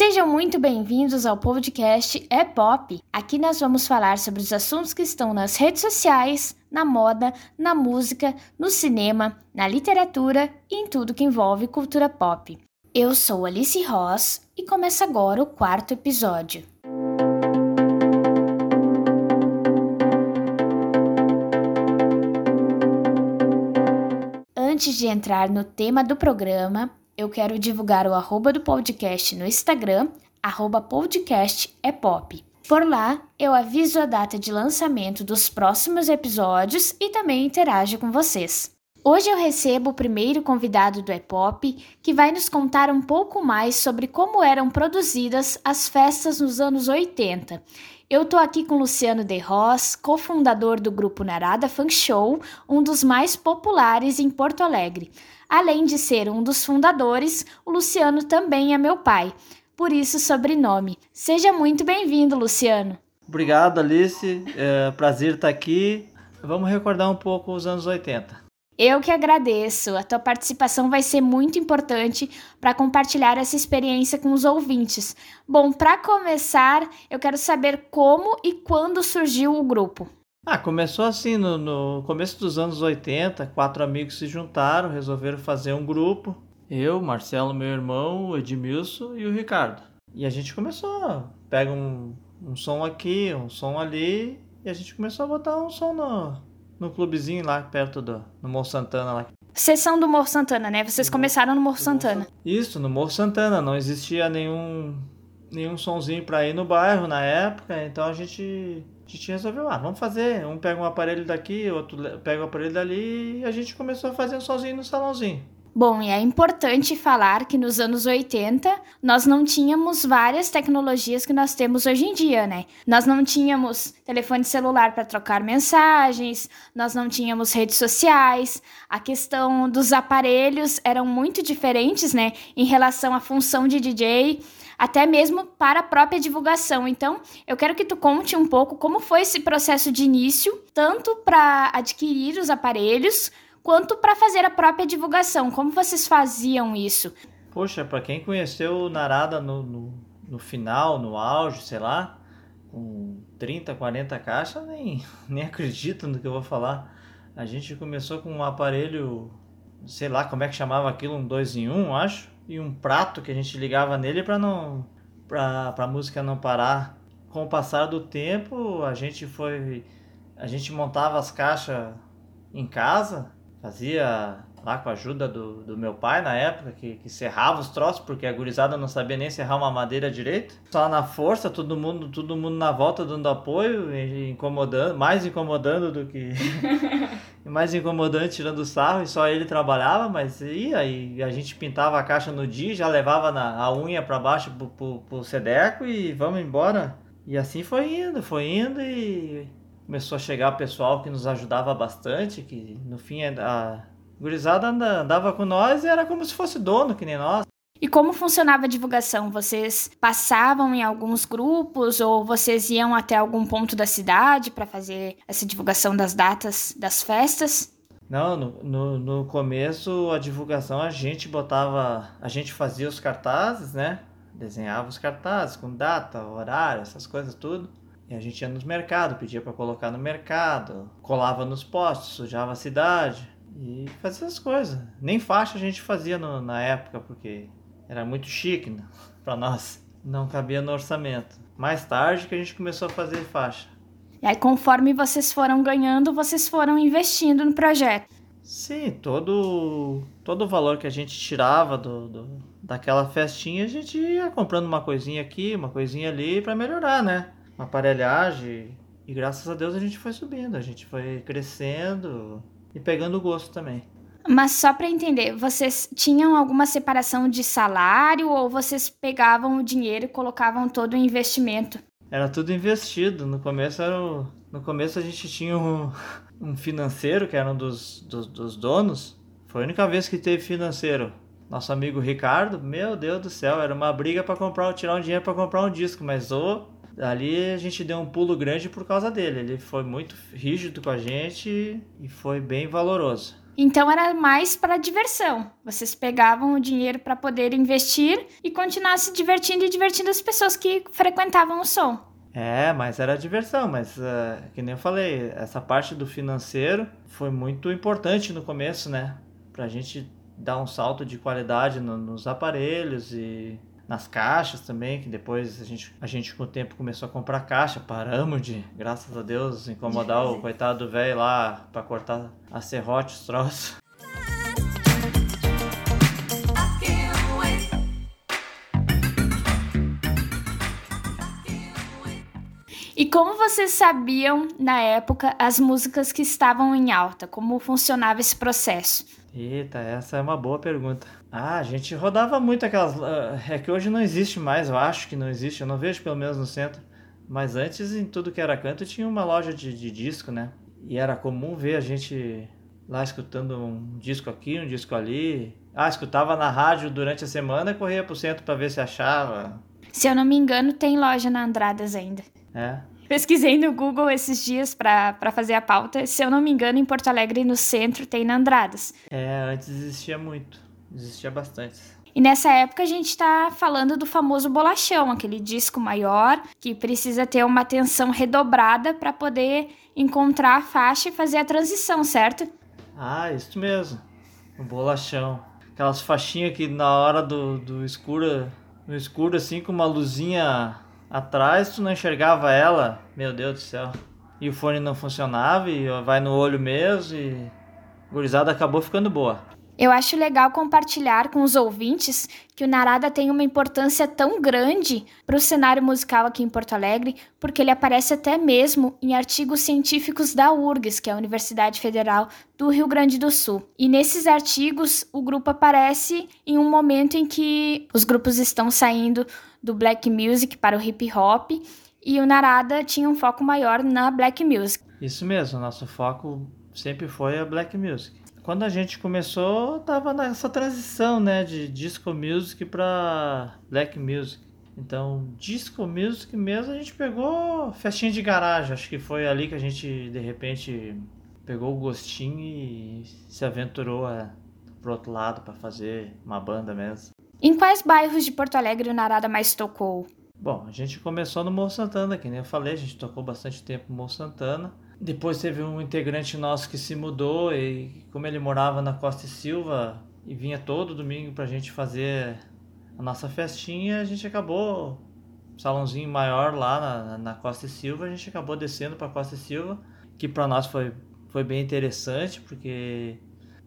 Sejam muito bem-vindos ao podcast É Pop. Aqui nós vamos falar sobre os assuntos que estão nas redes sociais, na moda, na música, no cinema, na literatura e em tudo que envolve cultura pop. Eu sou Alice Ross e começa agora o quarto episódio. Antes de entrar no tema do programa, eu quero divulgar o arroba do podcast no Instagram, arroba podcast é pop. Por lá, eu aviso a data de lançamento dos próximos episódios e também interajo com vocês. Hoje eu recebo o primeiro convidado do E-Pop, que vai nos contar um pouco mais sobre como eram produzidas as festas nos anos 80. Eu tô aqui com Luciano De Ross, cofundador do grupo Narada Funk Show, um dos mais populares em Porto Alegre. Além de ser um dos fundadores, o Luciano também é meu pai, por isso sobrenome. Seja muito bem-vindo, Luciano. Obrigado, Alice. É prazer estar aqui. Vamos recordar um pouco os anos 80. Eu que agradeço. A tua participação vai ser muito importante para compartilhar essa experiência com os ouvintes. Bom, para começar, eu quero saber como e quando surgiu o grupo. Ah, começou assim no, no, começo dos anos 80, quatro amigos se juntaram, resolveram fazer um grupo. Eu, Marcelo, meu irmão, o Edmilson e o Ricardo. E a gente começou, pega um, um som aqui, um som ali, e a gente começou a botar um som no, no clubezinho lá perto do no Morro Santana lá. Vocês são do Morro Santana, né? Vocês começaram no Morro Santana. Isso, no Morro Santana. Não existia nenhum nenhum sonzinho para ir no bairro na época, então a gente a gente resolveu, ah, vamos fazer. Um pega um aparelho daqui, outro pega o um aparelho dali e a gente começou a fazer sozinho no salãozinho. Bom, e é importante falar que nos anos 80 nós não tínhamos várias tecnologias que nós temos hoje em dia, né? Nós não tínhamos telefone celular para trocar mensagens, nós não tínhamos redes sociais, a questão dos aparelhos eram muito diferentes, né, em relação à função de DJ até mesmo para a própria divulgação. Então, eu quero que tu conte um pouco como foi esse processo de início, tanto para adquirir os aparelhos, quanto para fazer a própria divulgação. Como vocês faziam isso? Poxa, para quem conheceu o Narada no, no, no, final, no auge, sei lá, com 30, 40 caixas, nem, nem acredito no que eu vou falar. A gente começou com um aparelho, sei lá como é que chamava aquilo, um 2 em 1, um, acho e um prato que a gente ligava nele para não para a música não parar. Com o passar do tempo, a gente foi a gente montava as caixas em casa, fazia lá com a ajuda do, do meu pai na época, que, que serrava os troços, porque a gurizada não sabia nem serrar uma madeira direito. Só na força, todo mundo, todo mundo na volta dando apoio, incomodando, mais incomodando do que. mais incomodante, tirando sarro, e só ele trabalhava, mas ia, e a gente pintava a caixa no dia, já levava na, a unha para baixo pro, pro, pro Sedeco e vamos embora. E assim foi indo, foi indo e começou a chegar pessoal que nos ajudava bastante, que no fim a, gurizada andava com nós e era como se fosse dono, que nem nós. E como funcionava a divulgação? Vocês passavam em alguns grupos ou vocês iam até algum ponto da cidade para fazer essa divulgação das datas das festas? Não, no, no, no, começo a divulgação a gente botava, a gente fazia os cartazes, né? Desenhava os cartazes com data, horário, essas coisas tudo. E a gente ia nos mercados, pedia para colocar no mercado, colava nos postos, sujava a cidade. E fazia as coisas. Nem faixa a gente fazia no, na época, porque era muito chique né? para nós. Não cabia no orçamento. Mais tarde que a gente começou a fazer faixa. E aí, conforme vocês foram ganhando, vocês foram investindo no projeto. Sim, todo, todo o valor que a gente tirava do, do, daquela festinha, a gente ia comprando uma coisinha aqui, uma coisinha ali para melhorar, né? Uma aparelhagem. E graças a Deus a gente foi subindo, a gente foi crescendo, e pegando o gosto também. Mas só para entender, vocês tinham alguma separação de salário ou vocês pegavam o dinheiro e colocavam todo o investimento? Era tudo investido. No começo era o... no começo a gente tinha um, um financeiro que era um dos, dos, dos donos. Foi a única vez que teve financeiro. Nosso amigo Ricardo, meu Deus do céu, era uma briga para comprar, tirar um dinheiro para comprar um disco, mas o ali a gente deu um pulo grande por causa dele. Ele foi muito rígido com a gente e foi bem valoroso. Então era mais para diversão. Vocês pegavam o dinheiro para poder investir e continuar se divertindo e divertindo as pessoas que frequentavam o som. É, mas era diversão, mas uh, que nem eu falei, essa parte do financeiro foi muito importante no começo, né? Pra gente dar um salto de qualidade no, nos aparelhos e nas caixas também, que depois a gente, a gente com o tempo começou a comprar caixa, paramos de, graças a Deus, incomodar o coitado do velho lá para cortar a serrote, os troços. Como vocês sabiam na época as músicas que estavam em alta? Como funcionava esse processo? Eita, essa é uma boa pergunta. Ah, a gente rodava muito aquelas. Uh, é que hoje não existe mais, eu acho que não existe, eu não vejo pelo menos no centro. Mas antes, em tudo que era canto, tinha uma loja de, de disco, né? E era comum ver a gente lá escutando um disco aqui, um disco ali. Ah, escutava na rádio durante a semana e corria pro centro para ver se achava. Se eu não me engano, tem loja na Andradas ainda. É. Pesquisei no Google esses dias para fazer a pauta. Se eu não me engano, em Porto Alegre, no centro, tem na Andradas. É, antes existia muito. Existia bastante. E nessa época a gente está falando do famoso bolachão, aquele disco maior que precisa ter uma atenção redobrada para poder encontrar a faixa e fazer a transição, certo? Ah, isso mesmo. O bolachão. Aquelas faixinhas que na hora do, do escuro, no escuro assim, com uma luzinha Atrás tu não enxergava ela, meu Deus do céu. E o fone não funcionava e vai no olho mesmo e gurizada acabou ficando boa. Eu acho legal compartilhar com os ouvintes que o Narada tem uma importância tão grande para o cenário musical aqui em Porto Alegre, porque ele aparece até mesmo em artigos científicos da URGS, que é a Universidade Federal do Rio Grande do Sul. E nesses artigos, o grupo aparece em um momento em que os grupos estão saindo do black music para o hip hop e o Narada tinha um foco maior na black music. Isso mesmo, nosso foco sempre foi a black music quando a gente começou, tava nessa transição, né, de disco music para black music. Então, disco music mesmo, a gente pegou festinha de garagem. Acho que foi ali que a gente, de repente, pegou o gostinho e se aventurou a, pro outro lado para fazer uma banda mesmo. Em quais bairros de Porto Alegre o Narada mais tocou? Bom, a gente começou no Morro Santana, que nem eu falei, a gente tocou bastante tempo no Morro Santana. Depois teve um integrante nosso que se mudou e como ele morava na Costa e Silva e vinha todo domingo pra gente fazer a nossa festinha, a gente acabou um salãozinho maior lá na, na Costa e Silva, a gente acabou descendo para Costa e Silva, que para nós foi, foi bem interessante porque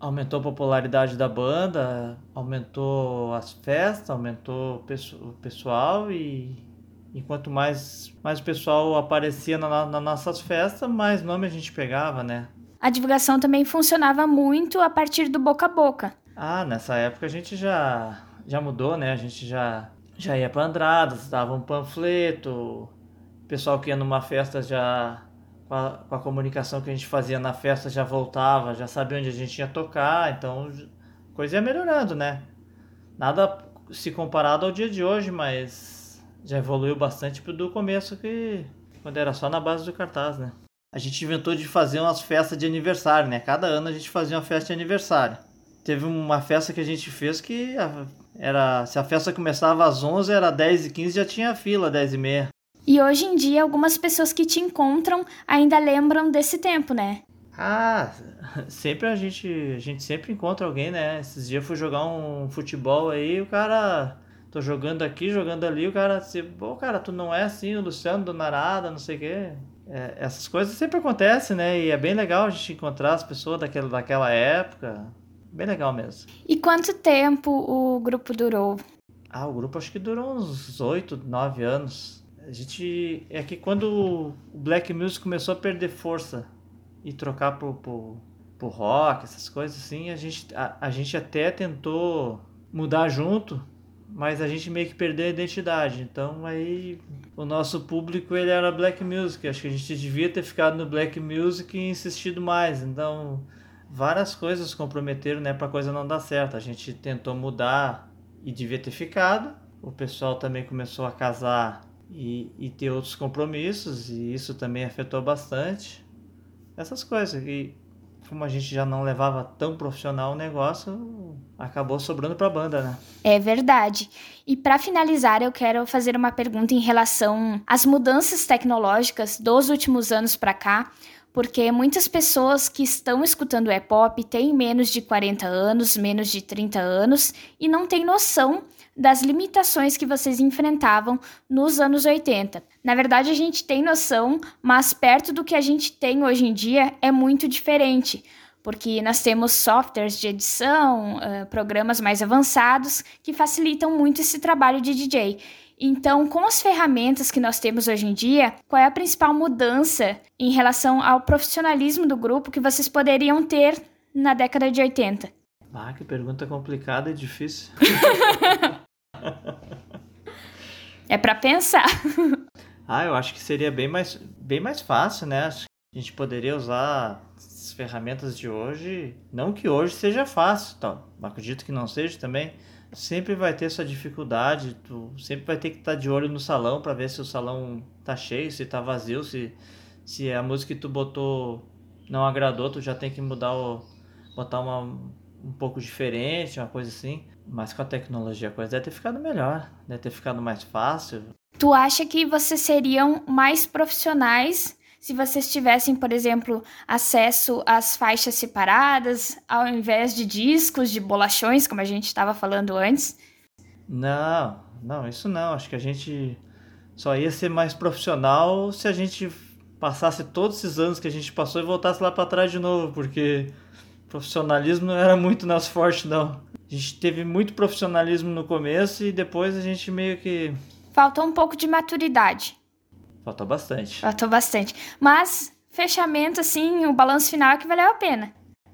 aumentou a popularidade da banda, aumentou as festas, aumentou o pessoal e e quanto mais, mais o pessoal aparecia na, nas nossas festas, mais nome a gente pegava, né? A divulgação também funcionava muito a partir do boca a boca. Ah, nessa época a gente já, já mudou, né? A gente já, já ia para Andradas, dava um panfleto, o pessoal que ia numa festa já com a, com a, comunicação que a gente fazia na festa já voltava, já sabia onde a gente ia tocar, então a coisa ia melhorando, né? Nada se comparado ao dia de hoje, mas já evoluiu bastante do começo que quando era só na base do cartaz, né? A gente inventou de fazer umas festas de aniversário, né? Cada ano a gente fazia uma festa de aniversário. Teve uma festa que a gente fez que era se a festa começava às 11, era 10 e 15 já tinha fila, 10 e meia. E hoje em dia algumas pessoas que te encontram ainda lembram desse tempo, né? Ah, sempre a gente, a gente sempre encontra alguém, né? Esses dias eu fui jogar um futebol aí, o cara tô jogando aqui, jogando ali, o cara se, pô, cara, tu não é assim, o Luciano do Narada, não sei o quê. É, essas coisas sempre acontecem, né? E é bem legal a gente encontrar as pessoas daquela, daquela época. Bem legal mesmo. E quanto tempo o grupo durou? Ah, o grupo acho que durou uns 8, 9 anos. A gente. É que quando o Black Music começou a perder força e trocar pro, pro, pro rock, essas coisas assim, a gente, a, a gente até tentou mudar junto, mas a gente meio que perdeu a identidade. Então aí o nosso público ele era black music. Acho que a gente devia ter ficado no black music e insistido mais. Então várias coisas comprometeram, né, para coisa não dar certo. A gente tentou mudar e devia ter ficado. O pessoal também começou a casar e, e ter outros compromissos e isso também afetou bastante. Essas coisas e como a gente já não levava tão profissional o negócio, acabou sobrando para a banda, né? É verdade. E para finalizar, eu quero fazer uma pergunta em relação às mudanças tecnológicas dos últimos anos para cá, porque muitas pessoas que estão escutando E-pop têm menos de 40 anos, menos de 30 anos e não têm noção das limitações que vocês enfrentavam nos anos 80. Na verdade, a gente tem noção, mas perto do que a gente tem hoje em dia é muito diferente, porque nós temos softwares de edição, uh, programas mais avançados que facilitam muito esse trabalho de DJ. Então, com as ferramentas que nós temos hoje em dia, qual é a principal mudança em relação ao profissionalismo do grupo que vocês poderiam ter na década de 80? Ah, que pergunta complicada e difícil. é para pensar. Ah, eu acho que seria bem mais, bem mais fácil, né? A gente poderia usar ferramentas de hoje. Não que hoje seja fácil, tá? acredito que não seja também. Sempre vai ter essa dificuldade, tu sempre vai ter que estar tá de olho no salão para ver se o salão tá cheio, se tá vazio, se, se a música que tu botou não agradou, tu já tem que mudar o. botar uma, um pouco diferente, uma coisa assim. Mas com a tecnologia a coisa deve ter ficado melhor, deve ter ficado mais fácil. Tu acha que vocês seriam mais profissionais se vocês tivessem, por exemplo, acesso às faixas separadas, ao invés de discos, de bolachões, como a gente estava falando antes? Não, não, isso não. Acho que a gente só ia ser mais profissional se a gente passasse todos esses anos que a gente passou e voltasse lá para trás de novo, porque profissionalismo não era muito nosso forte, não. A gente teve muito profissionalismo no começo e depois a gente meio que. Faltou um pouco de maturidade. Faltou bastante. Faltou bastante. Mas, fechamento, assim, o balanço final é que valeu a pena.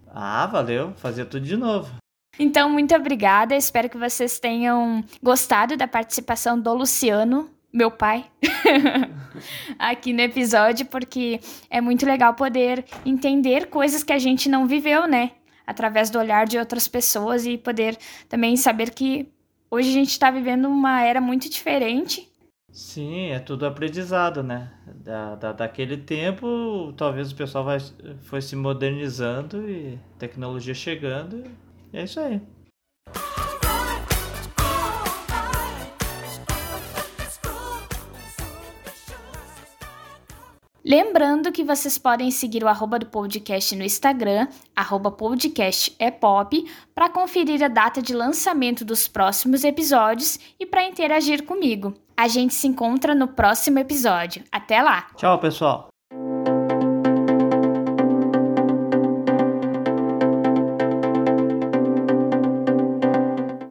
Ah, valeu. Fazer tudo de novo. Então, muito obrigada. Espero que vocês tenham gostado da participação do Luciano, meu pai, aqui no episódio, porque é muito legal poder entender coisas que a gente não viveu, né? através do olhar de outras pessoas e poder também saber que hoje a gente está vivendo uma era muito diferente. Sim, é tudo aprendizado, né? Da, da, daquele tempo, talvez o pessoal vai, foi se modernizando e tecnologia chegando, e é isso aí. Lembrando que vocês podem seguir o arroba do podcast no Instagram, arroba podcast é pop, para conferir a data de lançamento dos próximos episódios e para interagir comigo. A gente se encontra no próximo episódio. Até lá! Tchau, pessoal!